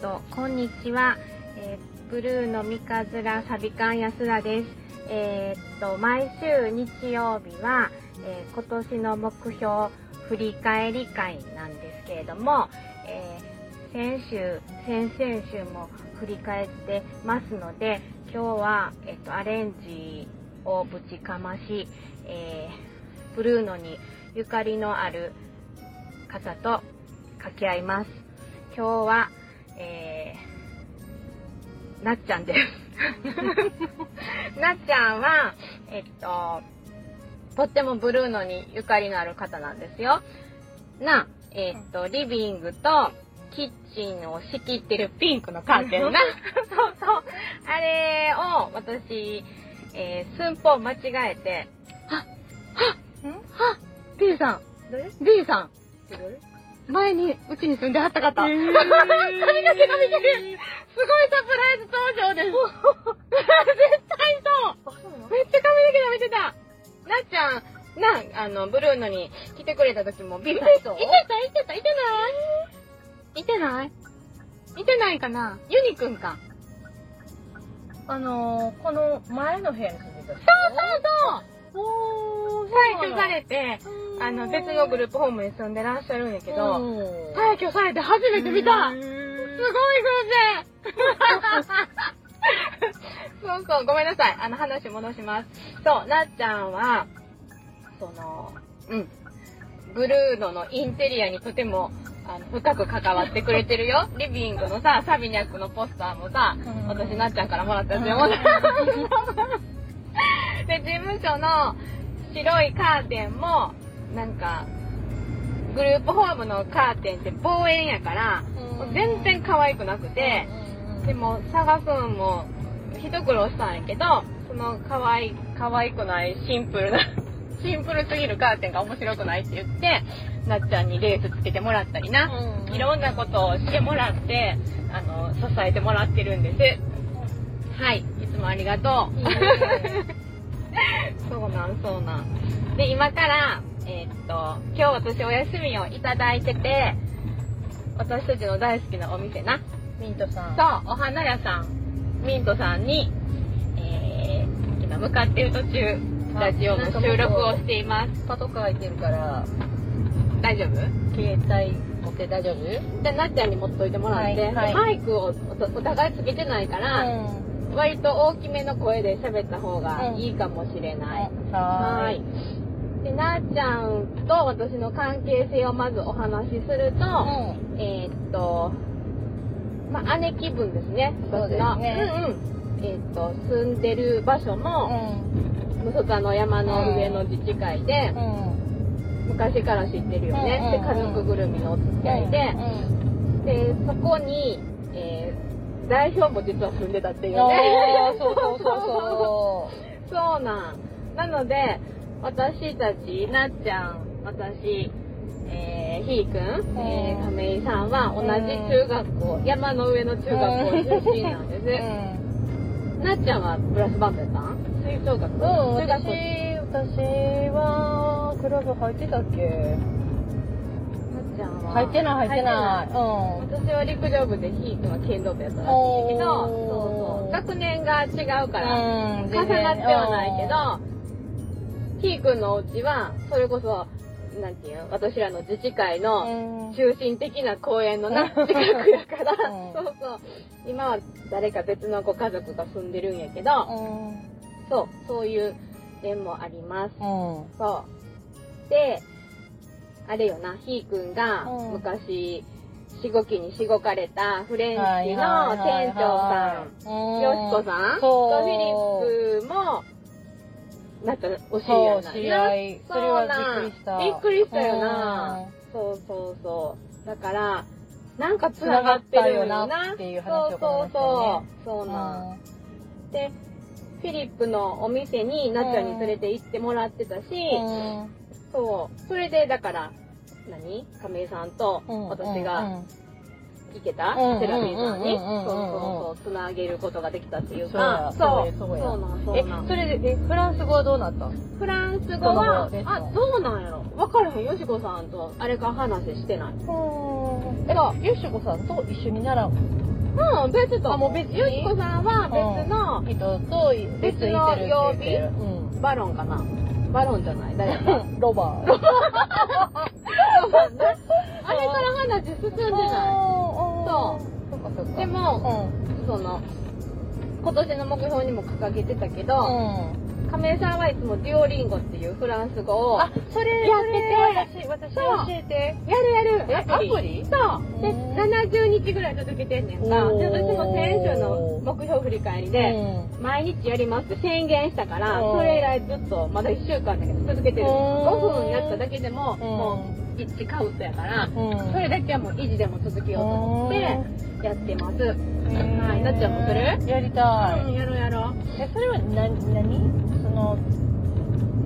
と、こんにちは。えーブルーの三日面サビカン安田です。えーっと、毎週日曜日は、えー今年の目標振り返り会なんですけれども、え先週、先々週も振り返ってますので、今日は、えっと、アレンジをぶちかまし、えブルーノにゆかりのある方と掛け合います。今日は、えー、なっちゃんです。なっちゃんは、えっと、とってもブルーノにゆかりのある方なんですよ。な、えっと、リビングとキッチンを仕切ってるピンクのカーテンな。そうそう。あれを私、えー、寸法間違えて、はっ、はっ、はっ、B さん、誰 B さん、誰前にうちに住んではった方。へー髪の毛伸びてる。すごいサプライズ登場です。絶対そう。めっちゃ髪の毛伸びてた。なっちゃん、な、あの、ブルーノに来てくれた時も、ビビいてたいてた、いてた、いてない？いてない？いてないかな？ユニくんか。あのー、この前の部屋に住んでた人？そうそうそう。おー、退去されて、あの、別のグループホームに住んでらっしゃるんやけど、うん退去されて初めて見たすごい偶然 そうそう、ごめんなさい。あの、話戻します。そう、なっちゃんは、その、うん、ブルーノのインテリアにとても、あの、深く関わってくれてるよ。リビングのさ、サビニャックのポスターもさ、うん私なっちゃんからもらったやつよ。で、事務所の白いカーテンも、なんか、グループホームのカーテンって望遠やから、もう全然可愛くなくて、でも佐賀くんも一苦労したんやけど、その可愛い、可愛くないシンプルな、シンプルすぎるカーテンが面白くないって言って、なっちゃんにレースつけてもらったりな、うんいろんなことをしてもらって、あの、支えてもらってるんです。はい、いつもありがとう。そうなん、そうなん。で、今から、えーっと、今日私お休みをいただいてて、私たちの大好きなお店な。ミントさん。そう、お花屋さん、ミントさんに、えー、今向かっている途中、ラジオの収録をしています。パトカー開いてるから、大丈夫？携帯持って大丈夫？で、なっちゃんに持っといてもらって、はいはいマイクをおお互いつけてないから、割と大きめの声で喋った方がいいかもしれない。ははい。で、なっちゃんと私の関係性をまずお話しすると、えーっと、まあ、姉貴分ですね、私の。ですねうんうん。えーっと、住んでる場所うも、ん。むそかの山の上の自治会で、うん。昔から知ってるよね。で、うんうんうん家族ぐるみのお付き合いで、で、そこに、えー代表も実は住んでたっていうね。そうそうそうそ そうなん。なので、私たち、なっちゃん、私、えー、ひーくん、えー、亀井さんは同じ中学校、山の上の中学校出身なんです。う。なっちゃんはブラスバンドやったん？吹奏楽うん、中学私校。、私は、クラブ入ってたっけ？なっちゃんは入ってない、入ってない。私は陸上部でひーくんは剣道部やったらしいけど、そうそう。学年が違うから、うん。うん。重なってはないけど、ひーくんのお家は、それこそ、なんていうの私らの自治会のうん、中心的な公園のな、近くやから、うんそうそう。今は誰か別のご家族が住んでるんやけど、うん。そう、そういう縁もあります。うん。そう。で、あれよな、ひーくんがうん昔、しごきにしごかれたフレンチの店長さん、んよしこさんとフィリップも、なんかお知り合いなんやいそれはびっくりしたびっくりしたよな。そうそうそう。だから、なんかつながってるよなっていう話をそうそうそう。そうなん。で、フィリップのお店になっちゃんに連れて行ってもらってたし、うんそう。それで、だから、何？亀井さんとうん私が行けた、うんセラピーさんに、うんそうそうそう、つなげることができたっていうか、そう、そうなん、そうなん。それでえフランス語はどうなったフランス語は、あ、どうなんやろ分からへん、よしこさんと、あれから話してない。えよしこさんと一緒に習ううん、別と。あもう別にゆきこさんは別の、人と別にいてるって言ってるうんバロンかなバロンじゃない誰かロバー。あれから話進んでなそう。そっか。でも、うん。その、今年の目標にも掲げてたけど、うん。亀井さんはいつもデュオリンゴっていうフランス語をあ、それ、やってて私、教えて。やるやる。えアプリ？アプリ？そう。でうん。70日ぐらい続けてんねんか。で私も先週の目標振り返りで、う毎日やりますって宣言したからうん。それ以来ずっとまだ1週間だけど続けてる。うん。5分やっただけでもん。もう1カウントやから。それだけはもう維持でも続けようと思ってやってます。うんはい。なっちゃんもする？やりたい。うんやろうやろう。え、それは何、何？その、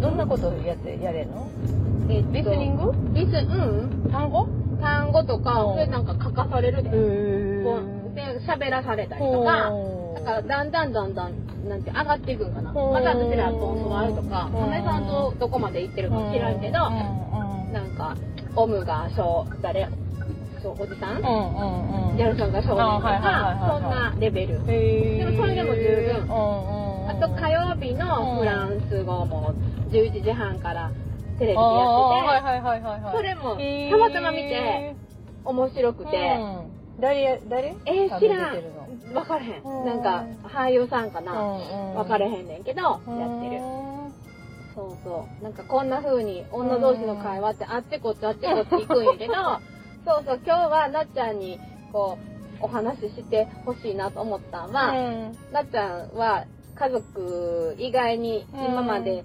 どんなことをやって、やれんの？えっとリスニング？リスうん。単語？単語とかうん。それなんか書かされるで。で喋らされたりとかだからだんだんだんだんなんて上がっていくんかな。う。んまた私らと教わるとかう。ん亀さんとどこまで行ってるか知らんけどなんかオムが小誰そうおじさん？うんうんうん。ギャルさんが少年とあはいはいそんなレベル。でもそれでも十分。うんうんうん。あと火曜日のフランス語も11時半からテレビでやっててはいはいはいはい。それもたまたま見て面白くて。うん。誰や、誰？えー知らん。分からへうん。んなんか俳優さんかな？分分かれへんねんけどやってる。そうそう。なんかこんな風に女同士の会話ってあっちこっちあっちこっち行くんやけど、そうそう、今日はなっちゃんにこう、お話ししてほしいなと思った。のは、なっちゃんは家族以外に今まで、い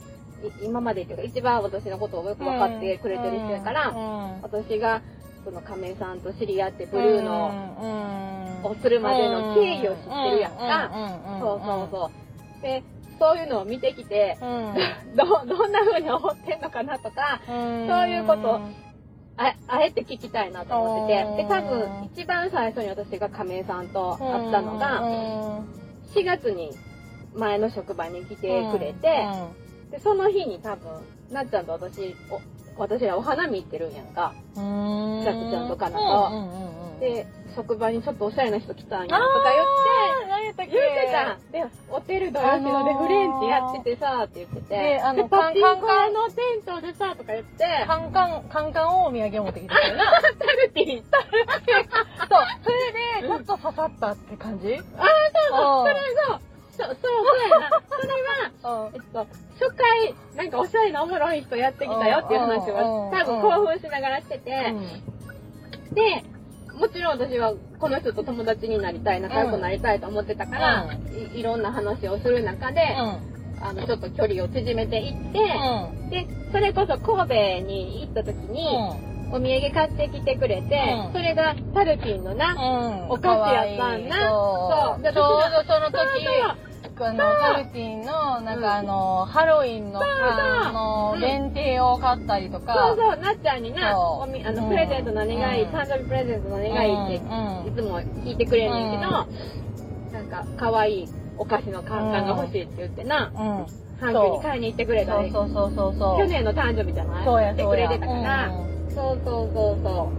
今までっていうか一番私のことをよく分かってくれてる人やから、私がその亀井さんと知り合ってブルーノをするまでの経緯を知ってるやんか。そうそうそう。で、そういうのを見てきて、うん。ど、どんな風に思ってんのかなとか、そういうことああえて聞きたいなと思ってて、で、多分一番最初に私が亀井さんと会ったのが、4月に前の職場に来てくれて、で、その日に多分、なっちゃんと私、お私らお花見行ってるんやんか。ちゃちゃんとかなとで、職場にちょっとおしゃれな人来たんやとか言って、何やったっけ言ってた。で、ホテルド吉野でフレンチやっててさ、って言ってて。であのパチンコカンカンのテントでさ、とか言って、カンカン、カンカンをお土産を持ってきてたよな。タルティン、タルティン。そう、それで、ちょっと刺さったって感じ？ああ、そうそう、それが、そう、そう、そうやな。それは、うんえっと、初回、なんかおしゃれなおもろい人やってきたよっていう話うんを、多分興奮しながらしてて、うんで、もちろん私はこの人と友達になりたい、仲良くなりたいと思ってたから、いいろんな話をする中で、あの、ちょっと距離を縮めていって、で、それこそ神戸に行った時に、お土産買ってきてくれて、うん。それがタルティンのな、お菓子やったんな。そう。そう。ちょうどその時、の、タルティンの、なんかあの、ハロウィンの、あの、うん。限定を買ったりとそうか、そう、なっちゃんにな、あの、うん。プレゼント何がいい、うん。誕生日プレゼント何がいいって、うん。いつも聞いてくれんねんけど、なんか、可愛いお菓子のカンカンが欲しいって言ってな、うん。阪急に買いに行ってくれたり、そう。そうそうそう。去年の誕生日じゃない？そうやってそうや。くれてたから、そうそうそうそ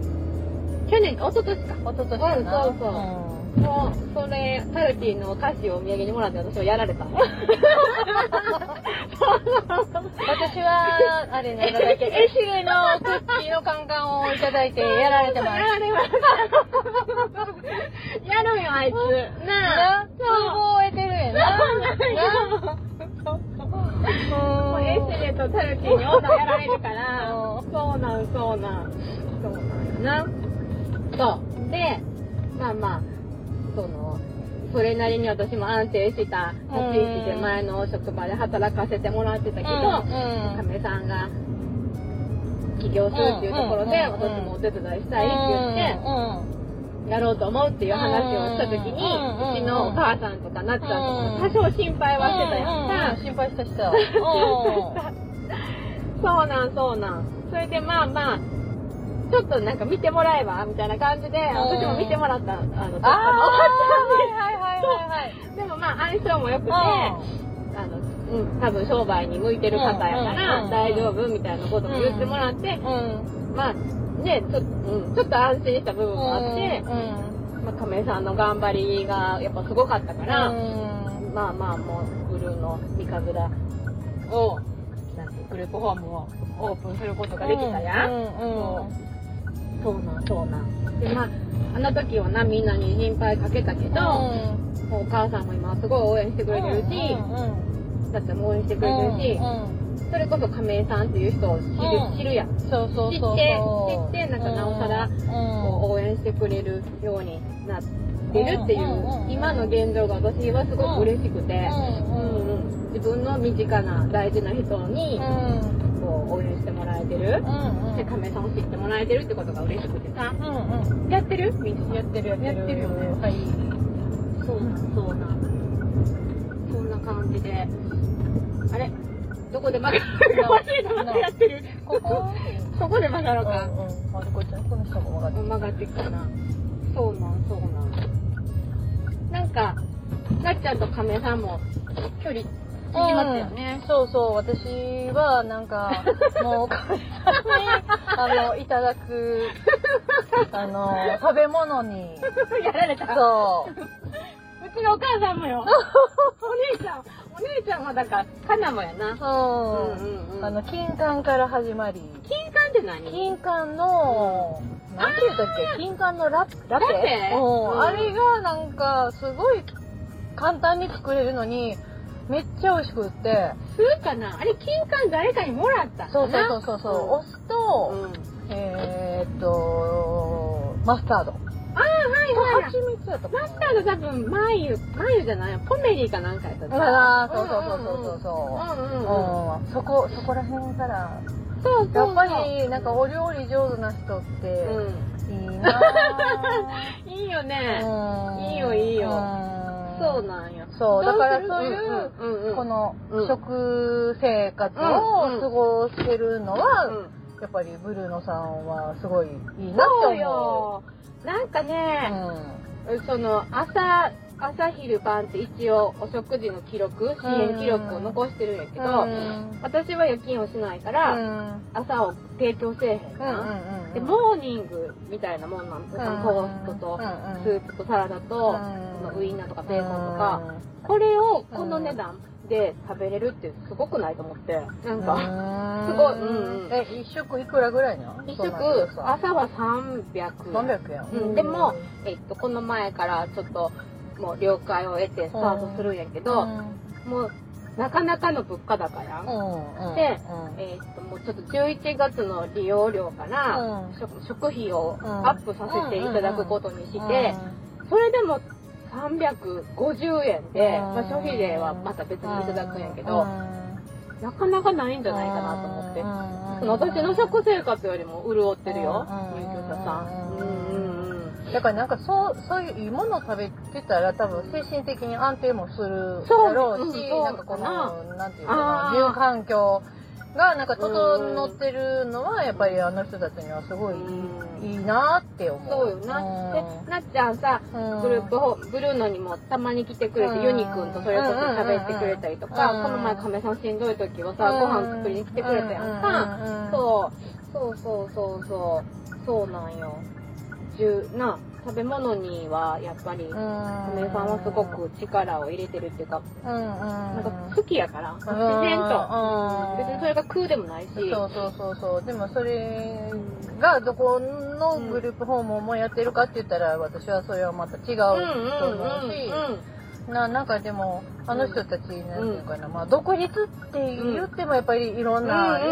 う。去年か、一昨年か。うん。一昨年かな。うんそうそうもう、それ、タルティンのお菓子をお土産にもらって私はやられた。私は、あれね、なんだっけ、エシレのクッキーのカンカンをいただいてやられてます。やられました。やるよ、あいつ。ななあ。覚えてるやな。もうエシレとタルティンに女やられるからう、そうなん、そうなん。そうなんやな。そう。で、まあまあ、その、それなりに私も安定した立ち位置で前の職場で働かせてもらってたけど、亀さんが起業するっていうところで、うん私もお手伝いしたいって言って、やろうと思うっていう話をした時に、うちのお母さんとかなっちゃんとかも多少心配はしてたやんか。心配したした。そうなん、そうなん。それでまあまあ、ちょっとなんか見てもらえばみたいな感じで、私も見てもらった、あの、どっかのおばちゃんはいはいはいはい。に。でもまあ相性も良くて、あの、うん、多分商売に向いてる方やかうんうんらうん。大丈夫みたいなことも言ってもらって、うん。まあね、ちょ,、うん、ちょっと安心した部分もあって、まあ、亀井さんの頑張りがやっぱすごかったから、うん。まあまあもうブルーの三日面をなんてグループホームをオープンすることができたやん、うんうんそうなんそうなん。でまああの時はなみんなに心配かけたけど、お母さんも今すごい応援してくれてるし、だっても応援してくれてるし、それこそ亀井さんっていう人を知る,、うん。知るやん。そうそうそうそう。知って知ってなんかなおさらこう応援してくれるようになってるっていう、今の現状が私はすごく嬉しくて、うんうん自分の身近な大事な人にこう応援してもらえてる、で亀井さんを知ってもらえてるってことが嬉しくてさ、やってる？みんなやってるやってるよね。はい。そうなんそうな。んそんな感じで。あれ？どこで曲がるか。忘れたまたやってるこ？こ ここで曲がろうか、うんうん。あれこっちこの人も曲がって。曲がってきたな。そうなんそうなん。なんかなっちゃんと亀井さんも距離縮きますよね。うん、そうそう私はなんか もう神さんにあのいただく あの食べ物に。やられた。そう。うちのお母さんもよ。お姉ちゃんお姉ちゃんはだからかなもやな。そう、うんうんうん。あの金柑から始まり。金柑って何？金柑の、なんて言ったっけ？金柑のララペうん。あれがなんかすごい簡単に作れるのにめっちゃ美味しくって。するかな？あれ金柑誰かにもらったそうそうそうそうそう、お酢と、うん、うん、えーっとマスタード。とああはいはい蜂蜜やったかな。マスタード多分マイユマイユじゃない？ポメリーかなんかやったあーそうそうそうそうそう。そううんうん。うんうん。そこそこら辺から。そうそうそう。やっぱりなんかお料理上手な人ってういいなぁ。ん いいよね。うん。いいよいいよ。うん。そうなんよそうだからどそういうこのうん食生活をうんうん。過ごしてるのうはん。やっぱりブルーノさんはすごいいいなってそう思よ。なんかう。ね、その朝朝昼晩って一応お食事の記録支援記録を残してるんやけうど、ん。私は夜勤をしないかうら、ん。朝を提供せえへんでモーニングみたいなもんなんですよ、うん。トーストとスープとサラダと、そのウインナーとかベーコンとか、これをこの値段で食べれるってすごくないと思ってなんか、すごいうんうん。え一食いくらぐらいなの？一そうなん食朝は300 300円、うん、でも、えっと、この前からちょっともう了解を得てスタートするんやけど、もうなかなかの物価高やん、うんでえっともうちょっと11月の利用料から、うん。食食費をうん。アップさせていただくことにして、それでも350円で、まあ、消費税はまた別にいただくんやけど、なかなかないんじゃないかなと思って。その私の食生活よりも潤ってるよ、うん。入居者さん。うんうんうんだからなんかそうそういういいものを食べてたら多分精神的に安定もするそうだろうし、うんなんかこのなんていうあか住環境がなんか整ってるのはやっぱりあの人たちにはすごいうんいいなって思う。そうよな。で、なっちゃんさ、うんグループホブルーノにもたまに来てくれて、うんユニくんとそれこそ喋ってくれたりとか、うんこの前亀さんしんどい時はさ、ご飯作りに来てくれたやんか。そう、そうそうそうそう、そうなんよ。じゅな、食べ物にはやっぱり、うん。亀さんはすごく力を入れてるっていうか、うんうん。なんか好きやから、自然と。うん。別にそれが空でもないし。そうそうそうそう。でもそれがどこのグループホームもやってるかって言ったら私はそれはまた違うと思うし。ななんかでもあの人たちなんていうかな、まあ、独立って言ってもやっぱりいろんな、ね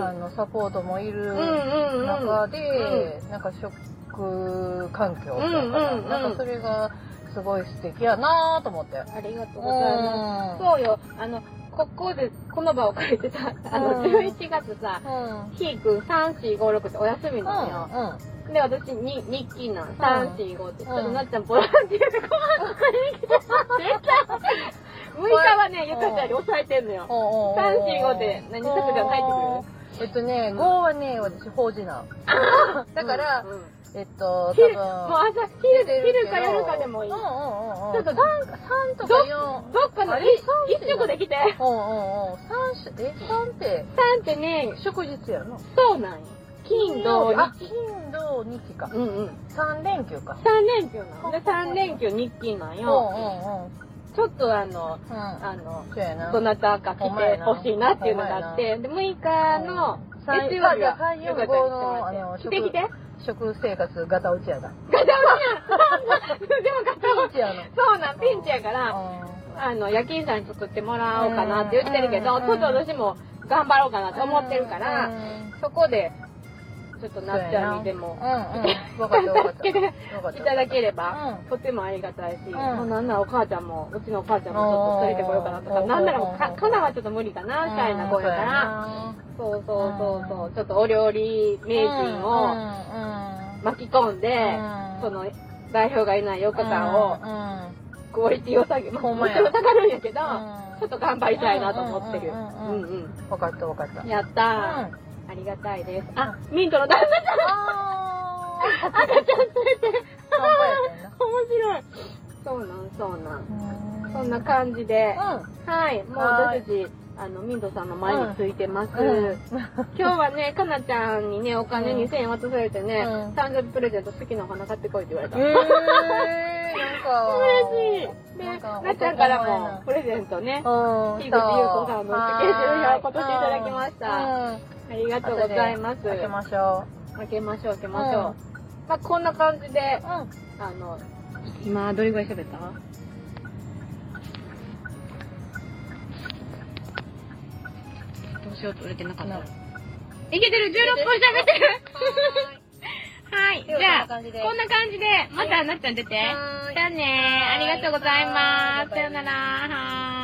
あのサポートもいる中で、なんか食環境っていううんうんうん。なんかそれがすごい素敵やなと思って。ありがとうございます。そうよ、あの、ここで、この場を借りてさ、あの、うん11月さ、うん。ひーくん3、4、5、6ってお休みなのよ。で、私に日記なん、3、4、5って、ちょっとなっちゃんボランティアでご飯作りに来てもらって。6日はね、ゆかちゃんに抑えてんのよ。3、4、5で何作でも入ってくる？えっとね、5はね、私、法事な。だからうんうんえっと、多昼、もう分。朝、昼、昼か夜かでもいい。うんうんうんうん。ちょっと3、三とか4。どっかの一一食で来て。うんうんうん。3し、え、3って、3ってね、祝日やの？そうなんよ。金土あ、日。金土日か。うんうん。3連休か。3連休なの。で、3連休日勤なんうんよ。うんうん。ちょっとあの、うん。あの。どなたか来てほしいなっていうのがあって、で、6日の月曜日は、3よかったら来て来て。食生活ガタ落ちやだ。ガタ落ちやんでもガタ落ちやの。そうなん、ピンチやから、あの、夜勤さんに作ってもらおうかなって言ってるけど、うんちょっと私も頑張ろうかなと思ってるから、そこで、ちょっとなっちゃんにでも。う、んうん。助けていただければ、うん。とてもありがたいし、うなんならお母ちゃんも、うちのお母ちゃんもちょっと連れてこようかなとか、うん。なんならもうか、かなはちょっと無理かな、シャイな子やから、そうそうそうそう、ちょっとお料理名人を巻き込んで、その、代表がいない4日間を、クオリティを下げ、まあ、もちろん下がるんやけど、うん。ちょっと頑張りたいなと思ってる。ううんんうんうん。わかったわかった。やったー。うんありがたいです。あ、ミントの旦那ちゃんあ赤ちゃん連れて。面白い。そうなん、そうなん。うんそんな感じで、うはい、もうはい私たち、あの、ミントさんの前についてます。ん。うん。今日はね、かなちゃんにね、お金うん2000円渡されてね、うん誕生日プレゼント好きなお花買ってこいって言われた。えー、なんか。嬉しい。で、なんかなっちゃんからもプレゼントね、うん。樋口優子さんのスケジュールを今年いただきましたうん。ありがとうございます。開けましょ開けましょう、開けましょう。うんまあ、こんな感じでう。、うん。あの、今、どれぐらい喋った？どうしようと売れてなかったら。いけてる !16 分喋ってる はい。じゃあ、こんな感じでまたなっちゃん出て。じゃあねありがとうございます。さよなら。はーい。